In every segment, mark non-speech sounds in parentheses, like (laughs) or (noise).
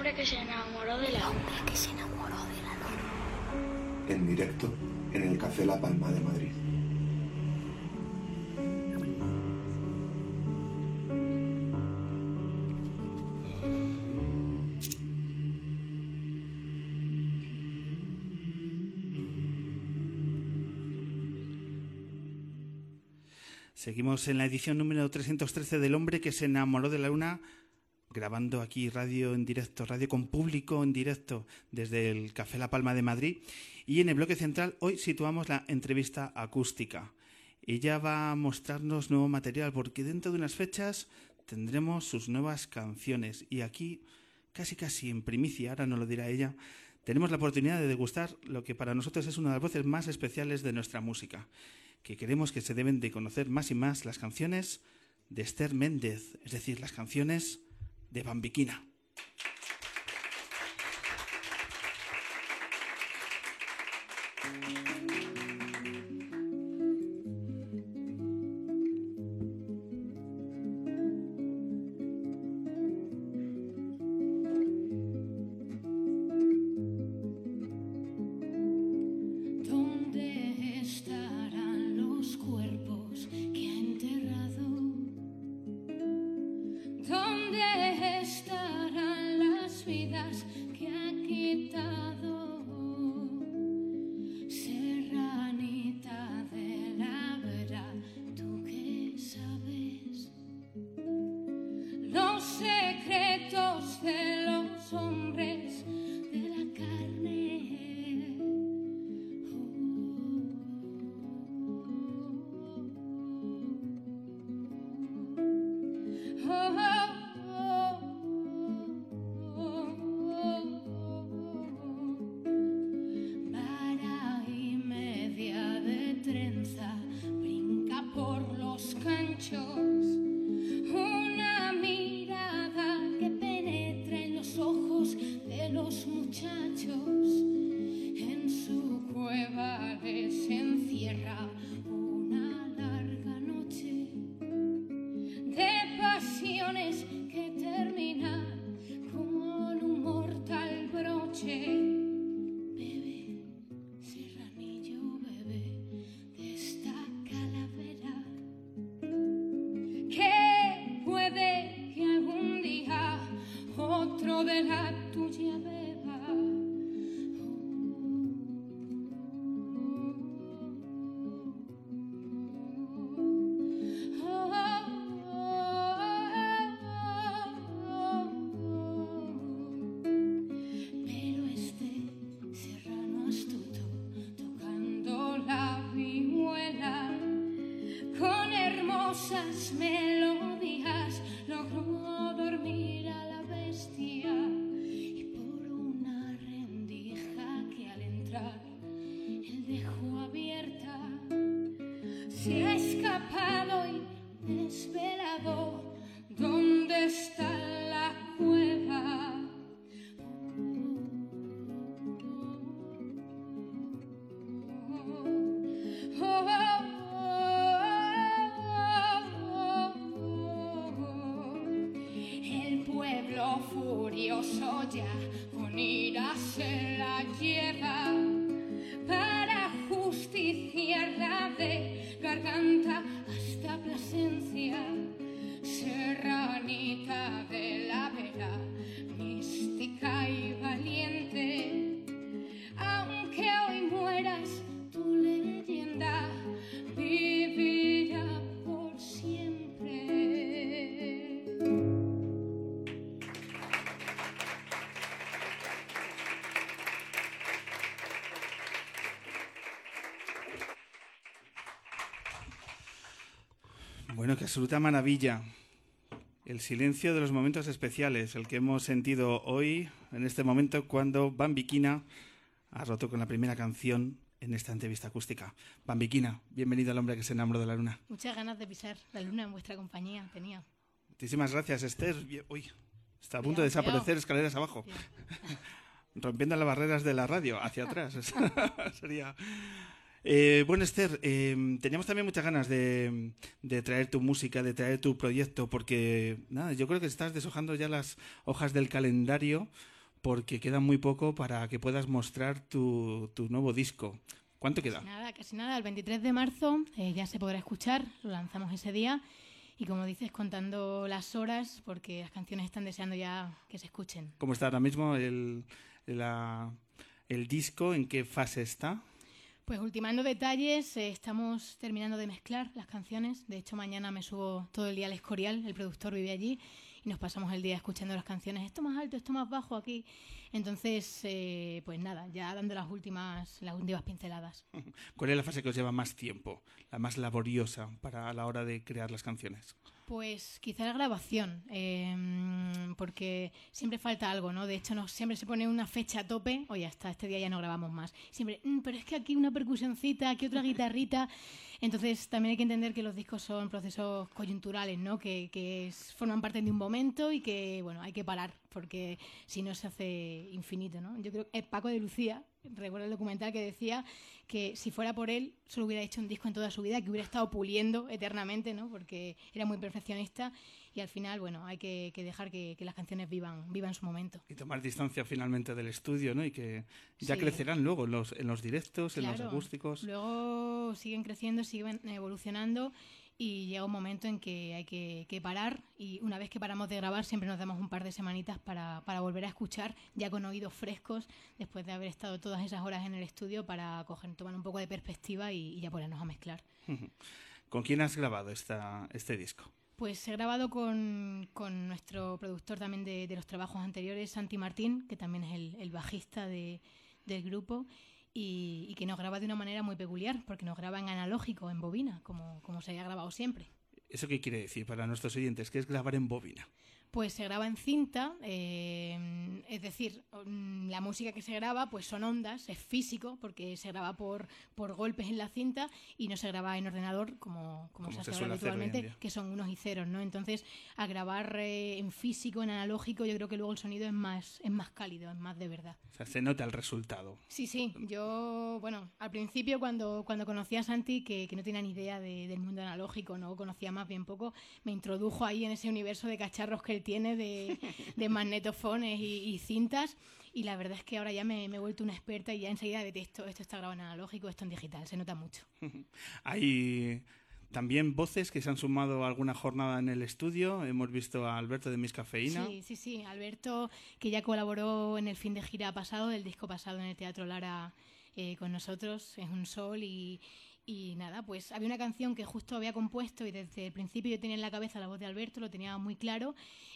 hombre que se enamoró de la hombre que se enamoró de la luna. En directo en el Café La Palma de Madrid. Seguimos en la edición número 313 del hombre que se enamoró de la luna, grabando aquí radio en directo, radio con público en directo desde el Café La Palma de Madrid. Y en el bloque central hoy situamos la entrevista acústica. Ella va a mostrarnos nuevo material porque dentro de unas fechas tendremos sus nuevas canciones. Y aquí, casi casi en primicia, ahora no lo dirá ella, tenemos la oportunidad de degustar lo que para nosotros es una de las voces más especiales de nuestra música que queremos que se deben de conocer más y más las canciones de Esther Méndez, es decir, las canciones de Bambiquina. Bueno, qué absoluta maravilla. El silencio de los momentos especiales, el que hemos sentido hoy, en este momento, cuando Bambiquina ha roto con la primera canción en esta entrevista acústica. Bambiquina, bienvenido al hombre que se enamoró de la luna. Muchas ganas de pisar la luna en vuestra compañía tenía. Muchísimas gracias, Esther. Uy, está a punto de desaparecer escaleras abajo. (laughs) Rompiendo las barreras de la radio hacia atrás. (laughs) Sería. Eh, bueno, Esther, eh, teníamos también muchas ganas de, de, traer tu música, de traer tu proyecto, porque nada, yo creo que estás deshojando ya las hojas del calendario, porque queda muy poco para que puedas mostrar tu, tu nuevo disco. ¿Cuánto queda? Casi nada, casi nada. El 23 de marzo eh, ya se podrá escuchar, lo lanzamos ese día. Y como dices, contando las horas, porque las canciones están deseando ya que se escuchen. ¿Cómo está ahora mismo el, la, el disco? ¿En qué fase está? Pues ultimando detalles, eh, estamos terminando de mezclar las canciones. De hecho, mañana me subo todo el día al Escorial, el productor vive allí, y nos pasamos el día escuchando las canciones. Esto más alto, esto más bajo aquí. Entonces, eh, pues nada, ya dando las últimas, las últimas pinceladas. (laughs) ¿Cuál es la fase que os lleva más tiempo, la más laboriosa para la hora de crear las canciones? Pues quizá la grabación, eh, porque siempre falta algo, ¿no? De hecho, no, siempre se pone una fecha a tope, o ya está, este día ya no grabamos más. Siempre, mmm, pero es que aquí una percusioncita, aquí otra guitarrita. Entonces, también hay que entender que los discos son procesos coyunturales, ¿no? Que, que forman parte de un momento y que, bueno, hay que parar, porque si no se hace infinito, ¿no? Yo creo que Paco de Lucía, recuerdo el documental que decía que si fuera por él, solo hubiera hecho un disco en toda su vida, que hubiera estado puliendo eternamente, ¿no? Porque era muy perfeccionista y al final, bueno, hay que, que dejar que, que, las canciones vivan, vivan su momento. Y tomar distancia finalmente del estudio, ¿no? Y que ya sí. crecerán luego en los, en los directos, claro. en los acústicos. Luego siguen creciendo, siguen evolucionando y llega un momento en que hay que, que, parar y una vez que paramos de grabar siempre nos damos un par de semanitas para, para, volver a escuchar ya con oídos frescos después de haber estado todas esas horas en el estudio para coger, tomar un poco de perspectiva y, y ya ponernos a mezclar. ¿Con quién has grabado esta, este disco? Pues he grabado con, con nuestro productor también de, de, los trabajos anteriores, Santi Martín, que también es el, el bajista de, del grupo y, y, que nos graba de una manera muy peculiar, porque nos graba en analógico, en bobina, como, como se haya grabado siempre. ¿Eso qué quiere decir para nuestros oyentes? ¿Qué es grabar en bobina? Pues se graba en cinta, eh, es decir, la música que se graba pues son ondas, es físico, porque se graba por, por golpes en la cinta y no se graba en ordenador como, como, como se hace habitualmente, que son unos y ceros, ¿no? Entonces, al grabar eh, en físico, en analógico, yo creo que luego el sonido es más, es más cálido, es más de verdad. O sea, se nota el resultado. Sí, sí, yo, bueno, al principio cuando, cuando conocí a Santi, que, que no tenía ni idea de, del mundo analógico, no conocía más bien poco, me introdujo ahí en ese universo de cacharros que él tiene de, de (laughs) magnetofones y, y, cintas y la verdad es que ahora ya me, me, he vuelto una experta y ya enseguida detesto esto está grabado en analógico, esto en digital, se nota mucho. (laughs) Hay también voces que se han sumado a alguna jornada en el estudio. Hemos visto a Alberto de Mis Cafeína. Sí, sí, sí. Alberto, que ya colaboró en el fin de gira pasado, del disco pasado en el Teatro Lara eh, con nosotros, es un sol y, y nada, pues había una canción que justo había compuesto y desde el principio yo tenía en la cabeza la voz de Alberto, lo tenía muy claro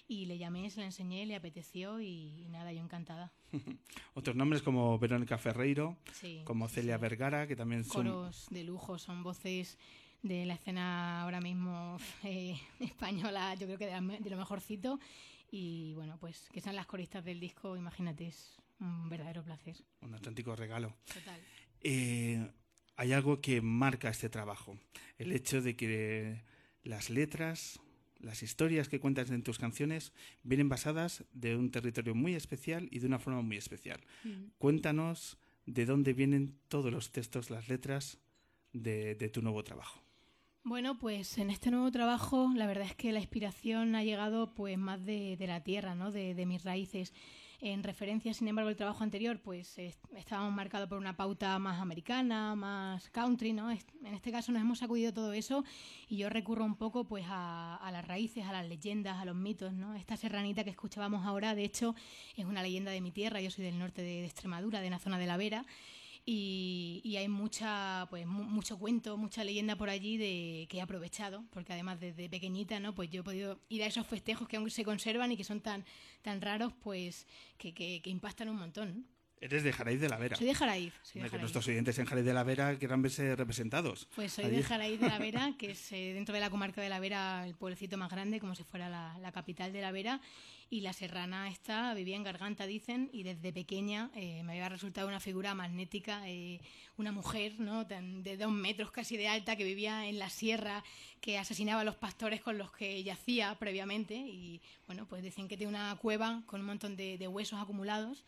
y le llamé, se la enseñé, le apeteció y, y nada, yo encantada. (laughs) Otros nombres como Verónica Ferreiro, sí, como Celia sí. Vergara, que también son... Coros de lujo, son voces de la escena ahora mismo (laughs) eh, española, yo creo que de, la, de, lo mejorcito. Y bueno, pues que sean las coristas del disco, imagínate, es un verdadero placer. Un auténtico regalo. Total. Eh, hay algo que marca este trabajo. El hecho de que las letras, las historias que cuentas en tus canciones vienen basadas de un territorio muy especial y de una forma muy especial. Mm. Cuéntanos de dónde vienen todos los textos, las letras de, de tu nuevo trabajo. Bueno, pues en este nuevo trabajo la verdad es que la inspiración ha llegado pues más de, de la tierra, ¿no? de, de mis raíces. En referencia, sin embargo, el trabajo anterior, pues eh, estábamos marcados por una pauta más americana, más country, ¿no? En este caso nos hemos sacudido todo eso y yo recurro un poco pues a, a, las raíces, a las leyendas, a los mitos, ¿no? Esta serranita que escuchábamos ahora, de hecho, es una leyenda de mi tierra, yo soy del norte de, de Extremadura, de la zona de la Vera, y, y, hay mucha pues mu mucho cuento mucha leyenda por allí de que he aprovechado porque además desde pequeñita no pues yo he podido ir a esos festejos que aún se conservan y que son tan tan raros pues que, que, que impactan un montón. Eres de Jaraíz de la Vera. Soy de Jaraíz. Soy de que nuestros oyentes en Jaraíz de la Vera quieran verse representados. Pues soy Allí. de Jaraíz de la Vera, (laughs) que es eh, dentro de la comarca de la Vera el pueblecito más grande, como si fuera la, la, capital de la Vera. Y la serrana esta vivía en Garganta, dicen, y desde pequeña eh, me había resultado una figura magnética, eh, una mujer ¿no? De dos metros casi de alta que vivía en la sierra, que asesinaba a los pastores con los que yacía previamente. Y bueno, pues dicen que tiene una cueva con un montón de, de huesos acumulados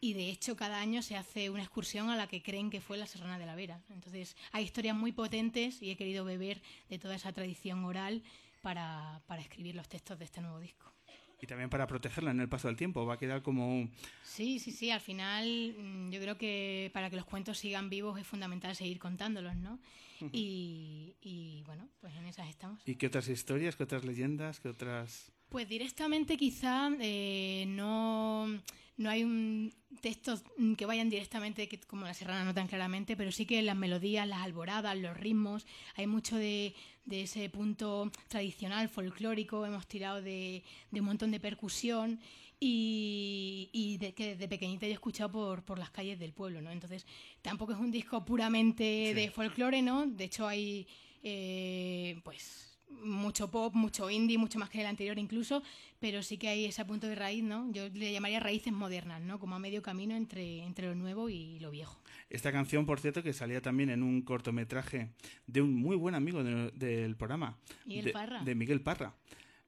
y de hecho cada año se hace una excursión a la que creen que fue la Serrana de la Vera. Entonces hay historias muy potentes y he querido beber de toda esa tradición oral para, para escribir los textos de este nuevo disco. Y también para protegerla en el paso del tiempo, va a quedar como... Sí, sí, sí, al final mm, yo creo que para que los cuentos sigan vivos es fundamental seguir contándolos, ¿no? y, y bueno, pues en esas estamos. ¿Y qué otras historias, qué otras leyendas, qué otras...? Pues directamente quizá eh, no, no hay un textos que vayan directamente que, como la serrana no tan claramente, pero sí que las melodías, las alboradas, los ritmos, hay mucho de, de ese punto tradicional, folclórico, hemos tirado de, de un montón de percusión y, y de, que desde pequeñita yo he escuchado por, por las calles del pueblo, ¿no? Entonces tampoco es un disco puramente Sí. de folclore, ¿no? De hecho hay eh, pues mucho pop, mucho indie, mucho más que el anterior incluso, pero sí que hay ese punto de raíz, ¿no? Yo le llamaría raíces modernas, ¿no? Como a medio camino entre, entre lo nuevo y lo viejo. Esta canción, por cierto, que salía también en un cortometraje de un muy buen amigo de- del programa. Miguel de, Parra. De Miguel Parra.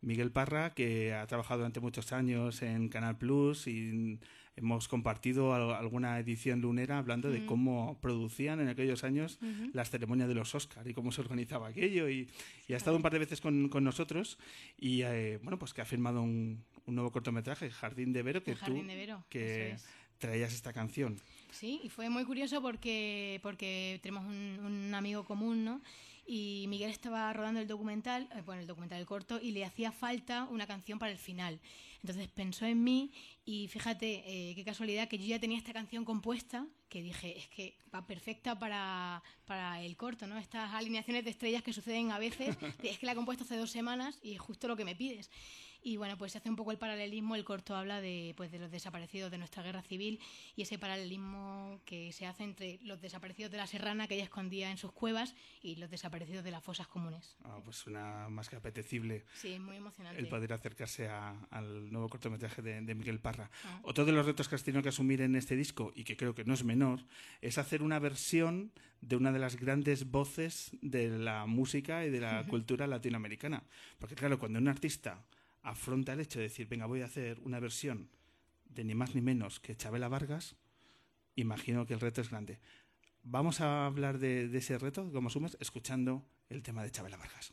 Miguel Parra, que ha trabajado durante muchos años en Canal Plus y hemos compartido al- alguna edición lunera hablando de cómo producían en aquellos años las ceremonias de los Oscar y cómo se organizaba aquello. Y, y ha estado un par de veces con, con nosotros y, eh, bueno, pues que ha firmado un, un nuevo cortometraje, Jardín de Vero, que tú de Vero, que es. traías esta canción. Sí, y fue muy curioso porque, porque tenemos un, un amigo común, ¿no? Y Miguel estaba rodando el documental, eh, bueno, el documental el corto, y le hacía falta una canción para el final. Entonces pensó en mí y fíjate eh, qué casualidad que yo ya tenía esta canción compuesta, que dije, es que va perfecta para, para el corto, ¿no? Estas alineaciones de estrellas que suceden a veces, (laughs) es que la he compuesto hace dos semanas y es justo lo que me pides. Y bueno, pues se hace un poco el paralelismo, el corto habla de, pues, de los desaparecidos de nuestra guerra civil y ese paralelismo que se hace entre los desaparecidos de la serrana que ella escondía en sus cuevas y los desaparecidos de las fosas comunes. Ah, pues una más que apetecible Sí, es muy emocionante. el poder acercarse a- al nuevo cortometraje de, de Miguel Parra. Ah. Otro de los retos que has tenido que asumir en este disco, y que creo que no es menor, es hacer una versión de una de las grandes voces de la música y de la cultura latinoamericana. Porque claro, cuando un artista afronta el hecho de decir, venga, voy a hacer una versión de ni más ni menos que Chabela Vargas, imagino que el reto es grande. Vamos a hablar de, de ese reto, como asumes, escuchando el tema de Chabela Vargas.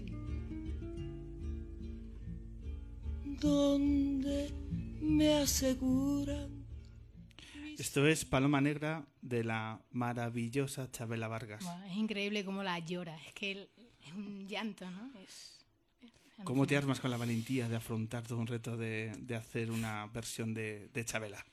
Donde me aseguran Esto es Paloma Negra de la maravillosa Chabela Vargas. Es increíble cómo la llora, es que es un llanto, ¿no? Es, es ¿Cómo te armas con la valentía de afrontar todo un reto de, de hacer una versión de, de Chabela?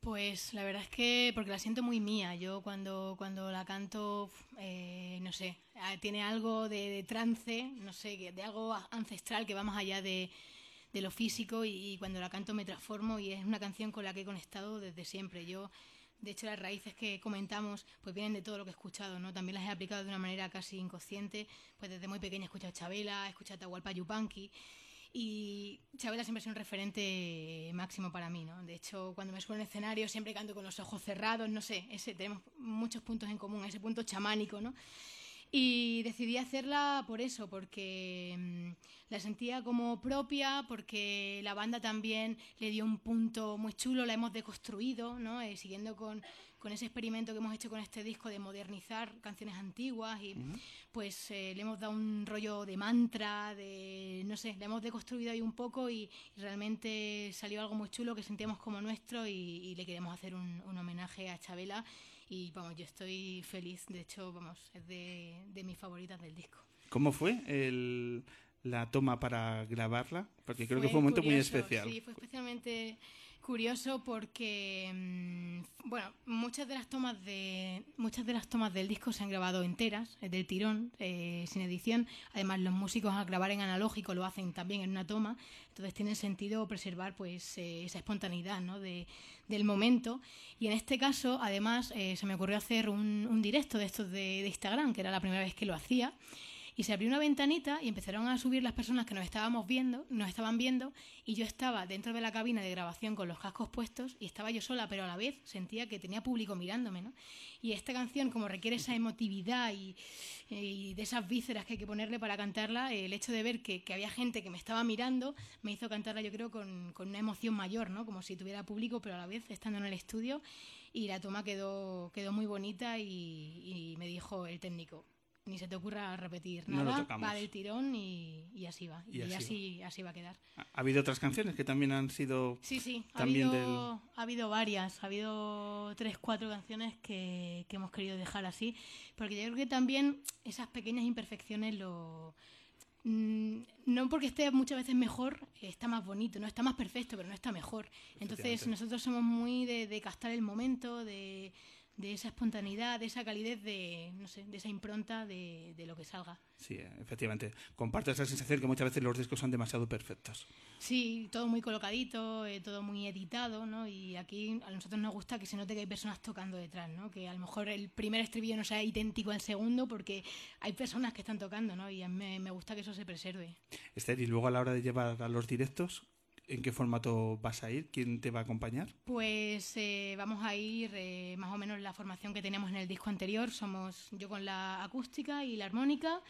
Pues la verdad es que porque la siento muy mía. Yo cuando, cuando la canto, eh, no sé, ah, tiene algo de, de trance, no sé, de algo a- ancestral que va más allá de, de lo físico y, cuando la canto me transformo y es una canción con la que he conectado desde siempre. Yo, de hecho, las raíces que comentamos pues vienen de todo lo que he escuchado, ¿no? También las he aplicado de una manera casi inconsciente, pues desde muy pequeña he escuchado Chabela, he escuchado Atahualpa Yupanqui y Chabela siempre sido un referente máximo para mí, ¿no? De hecho, cuando me subo en el escenario siempre canto con los ojos cerrados, no sé, ese, tenemos muchos puntos en común, ese punto chamánico, ¿no? Y decidí hacerla por eso, porque mm, la sentía como propia, porque la banda también le dio un punto muy chulo, la hemos deconstruido, ¿no? Eh, siguiendo con, con ese experimento que hemos hecho con este disco de modernizar canciones antiguas y pues eh, le hemos dado un rollo de mantra, de no sé, le hemos deconstruido ahí un poco y, y realmente salió algo muy chulo que sentíamos como nuestro y, y le queremos hacer un, un homenaje a Chabela y vamos, yo estoy feliz, de hecho, vamos, es de, de mis favoritas del disco. ¿Cómo fue el la toma para grabarla? Porque creo que fue un momento muy especial. Sí, fue especialmente curioso porque mm, bueno muchas de las tomas de muchas de las tomas del disco se han grabado enteras eh, del tirón eh, sin edición. Además los músicos al grabar en analógico lo hacen también en una toma. Entonces tiene sentido preservar pues eh, esa espontaneidad ¿no? de, del momento. Y en este caso además se me ocurrió hacer un, directo de estos de Instagram que era la primera vez que lo hacía y se abrió una ventanita y empezaron a subir las personas que nos estábamos viendo, nos estaban viendo, y yo estaba dentro de la cabina de grabación con los cascos puestos y estaba yo sola, pero a la vez sentía que tenía público mirándome, ¿no? Y esta canción, como requiere esa emotividad y, de esas vísceras que hay que ponerle para cantarla, el hecho de ver que, había gente que me estaba mirando me hizo cantarla, yo creo, con, una emoción mayor, ¿no? Como si tuviera público, pero a la vez estando en el estudio. Y la toma quedó, quedó muy bonita y me dijo el técnico, ni se te ocurra repetir nada, va del tirón y, así va. Y, así, así, va a quedar. ¿Ha habido otras canciones que también han sido... Sí, sí, ha, habido, ha habido varias, ha habido tres, cuatro canciones que, que hemos querido dejar así, porque yo creo que también esas pequeñas imperfecciones lo... Mm, no porque esté muchas veces mejor, está más bonito, no está más perfecto, pero no está mejor. Entonces nosotros somos muy de, de captar el momento, de de esa espontaneidad, de esa calidez, de, no sé, de esa impronta de, de, lo que salga. Sí, efectivamente. Comparto esa sensación que muchas veces los discos son demasiado perfectos. Sí, todo muy colocadito, eh, todo muy editado, ¿no? Y aquí a nosotros nos gusta que se note que hay personas tocando detrás, ¿no? Que a lo mejor el primer estribillo no sea idéntico al segundo porque hay personas que están tocando, ¿no? Y a mí me gusta que eso se preserve. Esther, y luego a la hora de llevar a los directos, ¿En qué formato vas a ir? ¿Quién te va a acompañar? Pues eh, vamos a ir eh, más o menos la formación que teníamos en el disco anterior. Somos yo con la acústica y la armónica,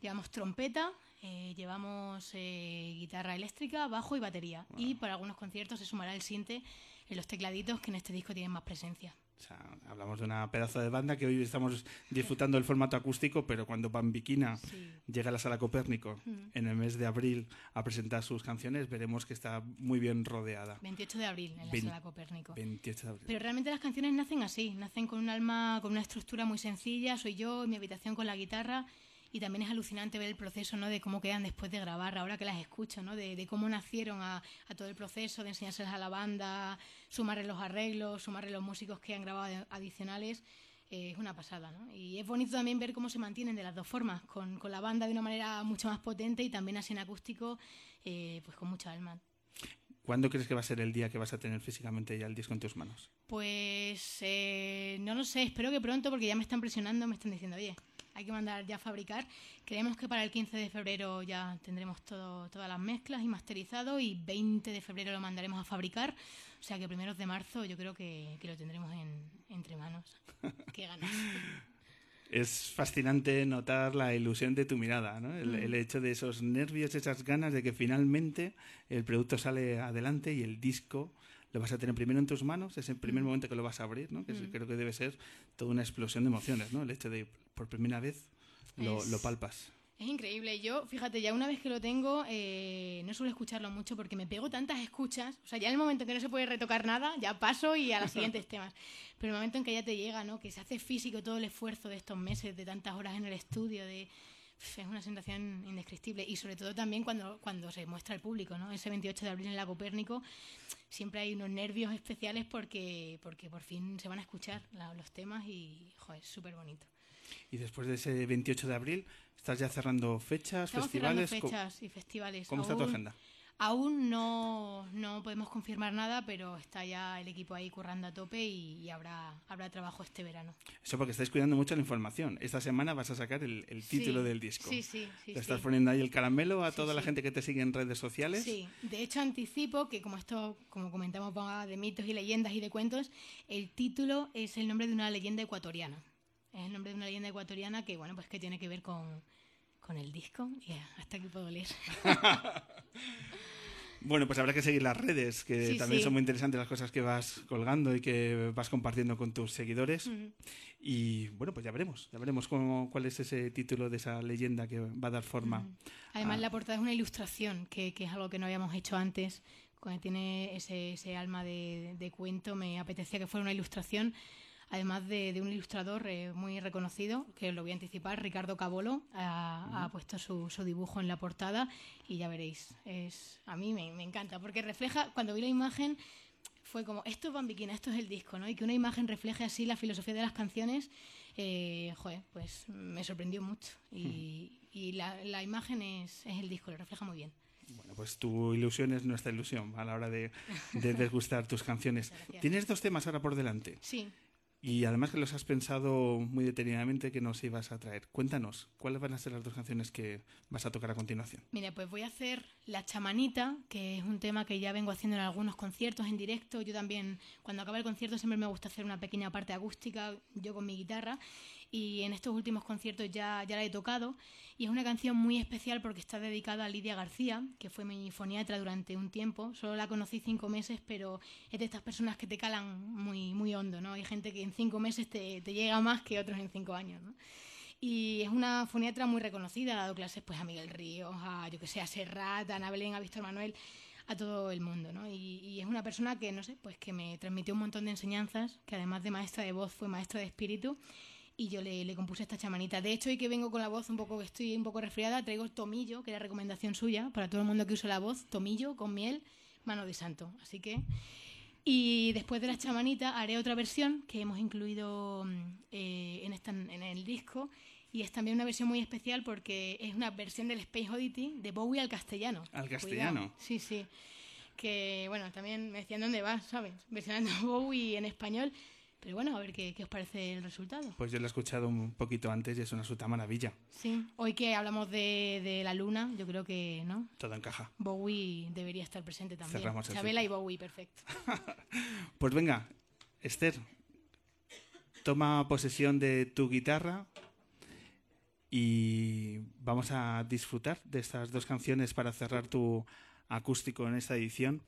llevamos trompeta, eh, llevamos guitarra eléctrica, bajo y batería. Y para algunos conciertos se sumará el sinte en los tecladitos que en este disco tienen más presencia. O sea, hablamos de una pedazo de banda que hoy estamos disfrutando del formato acústico, pero cuando Bambiquina llega a la sala Copérnico en el mes de abril a presentar sus canciones, veremos que está muy bien rodeada. 28 de abril en la sala Copérnico. 28 de abril. Pero realmente las canciones nacen así, nacen con un alma, con una estructura muy sencilla. Soy yo en mi habitación con la guitarra y también es alucinante ver el proceso ¿no? de cómo quedan después de grabar, ahora que las escucho, ¿no? de, cómo nacieron a, todo el proceso, de enseñárselas a la banda, sumarle los arreglos, sumarle los músicos que han grabado adicionales. Eh, es una pasada, ¿no? Y es bonito también ver cómo se mantienen de las dos formas, con, con la banda de una manera mucho más potente y también así en acústico, eh, pues con mucha alma. ¿Cuándo crees que va a ser el día que vas a tener físicamente ya el disco en tus manos? Pues eh, no lo sé, espero que pronto porque ya me están presionando, me están diciendo, oye, hay que mandar ya a fabricar. Creemos que para el 15 de febrero ya tendremos todo, todas las mezclas y masterizado y 20 de febrero lo mandaremos a fabricar. O sea que primeros de marzo yo creo que, lo tendremos entre manos. (laughs) Qué ganas. es fascinante notar la ilusión de tu mirada, ¿no? el, el, hecho de esos nervios, esas ganas de que finalmente el producto sale adelante y el disco lo vas a tener primero en tus manos, es el primer mm. momento que lo vas a abrir, ¿no? que mm. creo que debe ser toda una explosión de emociones, ¿no? el hecho de por primera vez lo, lo palpas. Es increíble. Yo, fíjate, ya una vez que lo tengo, eh, no suelo escucharlo mucho porque me pego tantas escuchas. O sea, ya en el momento en que no se puede retocar nada, ya paso y a los (laughs) siguientes temas. Pero el momento en que ya te llega, ¿no? Que se hace físico todo el esfuerzo de estos meses, de tantas horas en el estudio, de es una sensación indescriptible y sobre todo también cuando, cuando se muestra al público, ¿no? Ese 28 de abril en la Copérnico siempre hay unos nervios especiales porque, porque por fin se van a escuchar los temas y, joder, es súper bonito. Y después de ese 28 de abril, ¿estás ya cerrando fechas, Estamos festivales? Cerrando fechas y festivales. ¿Cómo está tu agenda? Aún no, no podemos confirmar nada, pero está ya el equipo ahí currando a tope y, habrá, habrá trabajo este verano. Eso porque estáis cuidando mucho la información. Esta semana vas a sacar el, título del disco. Sí, sí, sí. ¿Te estás poniendo ahí el caramelo a toda la gente que te sigue en redes sociales? Sí, de hecho anticipo que como esto, como comentamos, de mitos y leyendas y de cuentos, el título es el nombre de una leyenda ecuatoriana. Es el nombre de una leyenda ecuatoriana que, bueno, pues que tiene que ver con, con el disco. y hasta aquí puedo leer. (laughs) Bueno, pues habrá que seguir las redes, que también son muy interesantes las cosas que vas colgando y que vas compartiendo con tus seguidores. Y bueno, pues ya veremos, ya veremos cómo, cuál es ese título de esa leyenda que va a dar forma. Además, la portada es una ilustración, que, es algo que no habíamos hecho antes. Cuando tiene ese, ese alma de, de, cuento, me apetecía que fuera una ilustración además de, de un ilustrador eh, muy reconocido, que lo voy a anticipar, Ricardo Cabolo, ha, ha puesto su, su dibujo en la portada y ya veréis, es, a mí me, me encanta, porque refleja, cuando vi la imagen, fue como, esto es Bambiquina, esto es el disco, ¿no? Y que una imagen refleje así la filosofía de las canciones, eh, joder, pues me sorprendió mucho. Y, y la, la imagen es, es el disco, lo refleja muy bien. Bueno, pues tu ilusión es nuestra ilusión a la hora de, de (laughs) desgustar tus canciones. Tienes dos temas ahora por delante Sí, y además que los has pensado muy detenidamente que nos ibas a traer. Cuéntanos, ¿cuáles van a ser las dos canciones que vas a tocar a continuación? Mira, pues voy a hacer La Chamanita, que es un tema que ya vengo haciendo en algunos conciertos en directo. Yo también, cuando acaba el concierto, siempre me gusta hacer una pequeña parte acústica, yo con mi guitarra. Y en estos últimos conciertos ya, ya la he tocado. Y es una canción muy especial porque está dedicada a Lidia García, que fue mi foniatra durante un tiempo. Solo la conocí cinco meses, pero es de estas personas que te calan muy, muy hondo, ¿no? Hay gente que en cinco meses te, te llega más que otros en cinco años, ¿no? Y es una foniatra muy reconocida, ha dado clases pues a Miguel Ríos, a yo que sé, a Serrat, a Ana Belén, a Víctor Manuel, a todo el mundo, ¿no? Y, y es una persona que, no sé, pues que me transmitió un montón de enseñanzas, que además de maestra de voz fue maestra de espíritu, y yo le, le compuse esta chamanita. De hecho, hoy que vengo con la voz un poco, estoy un poco resfriada, traigo tomillo, que era recomendación suya, para todo el mundo que usa la voz, tomillo con miel, mano de santo. Así que... Y después de la chamanita haré otra versión que hemos incluido mm, eh, en, esta, en el disco y es también una versión muy especial porque es una versión del Space Oddity de Bowie al castellano. Al castellano. Cuidado. Sí, sí. Que bueno, también me decían dónde vas, ¿sabes? Versionando (laughs) Bowie en español. Pero bueno, a ver qué, qué os parece el resultado. Pues yo lo he escuchado un poquito antes y es una absoluta maravilla. Sí, hoy que hablamos de, de la luna, yo creo que, ¿no? Todo encaja. Bowie debería estar presente también. Cerramos el Chabela y. Bowie, perfecto. (laughs) Pues venga, Esther, toma posesión de tu guitarra y vamos a disfrutar de estas dos canciones para cerrar tu acústico en esta edición.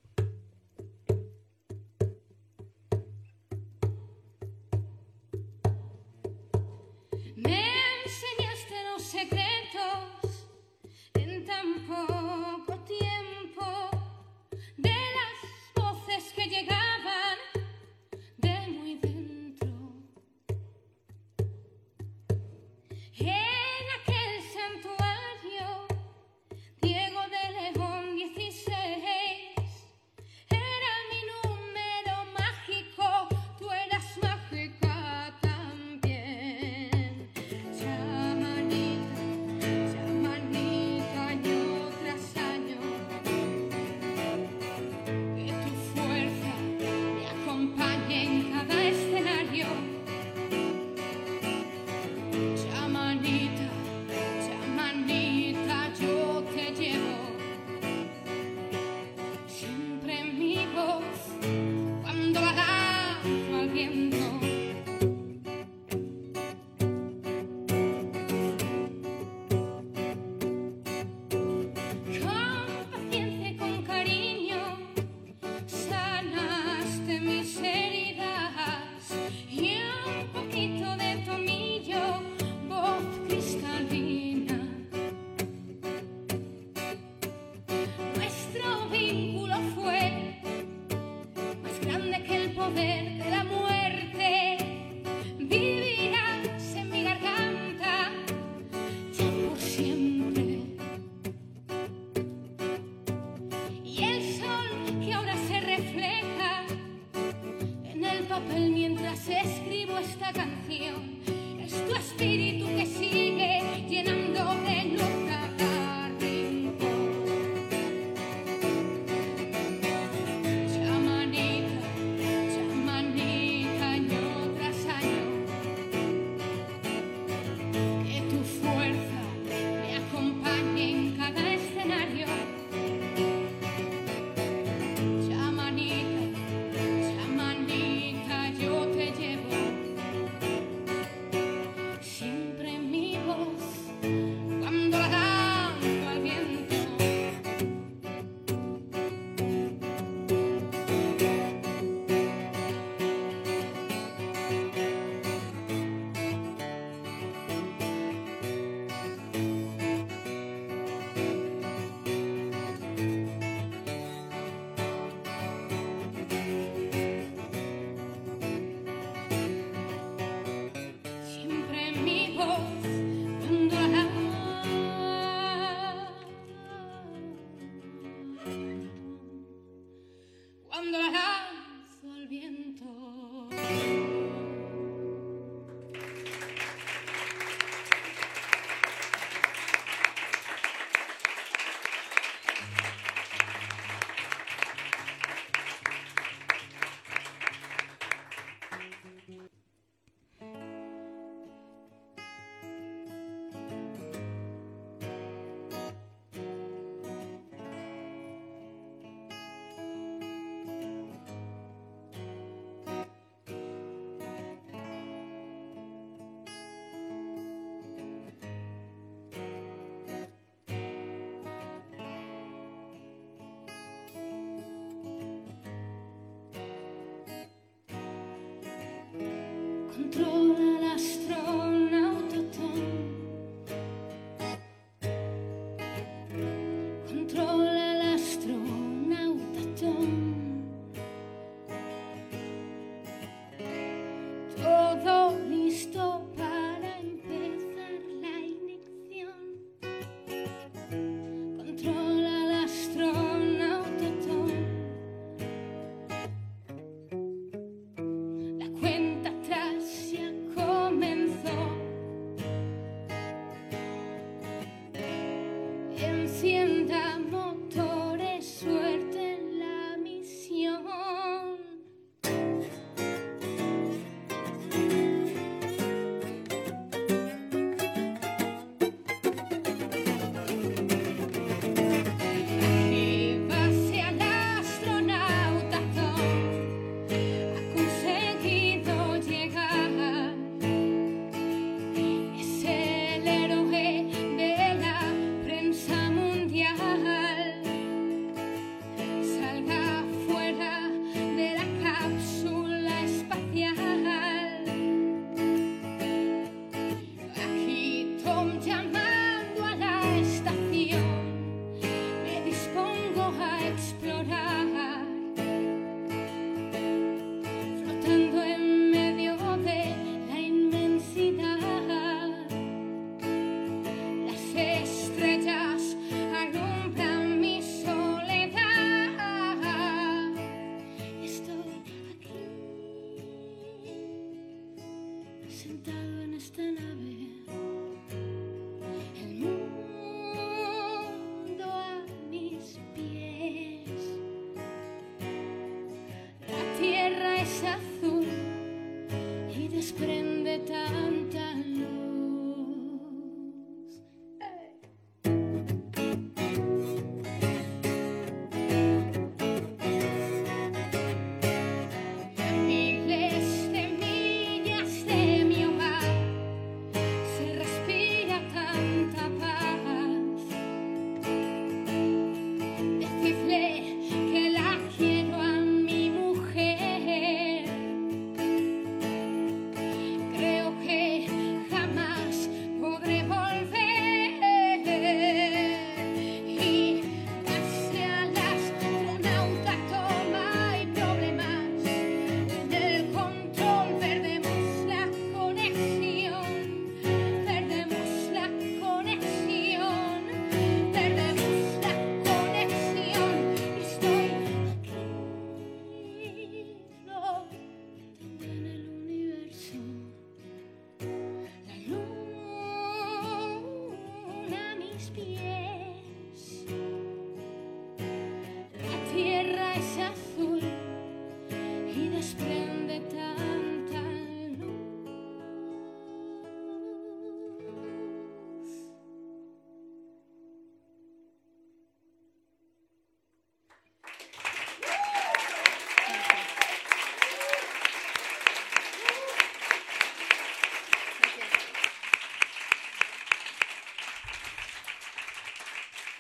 cuando la lanzo al viento.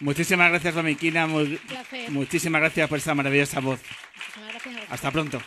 Muchísimas gracias, Domiquina. Muchísimas gracias por esta maravillosa voz. Hasta pronto.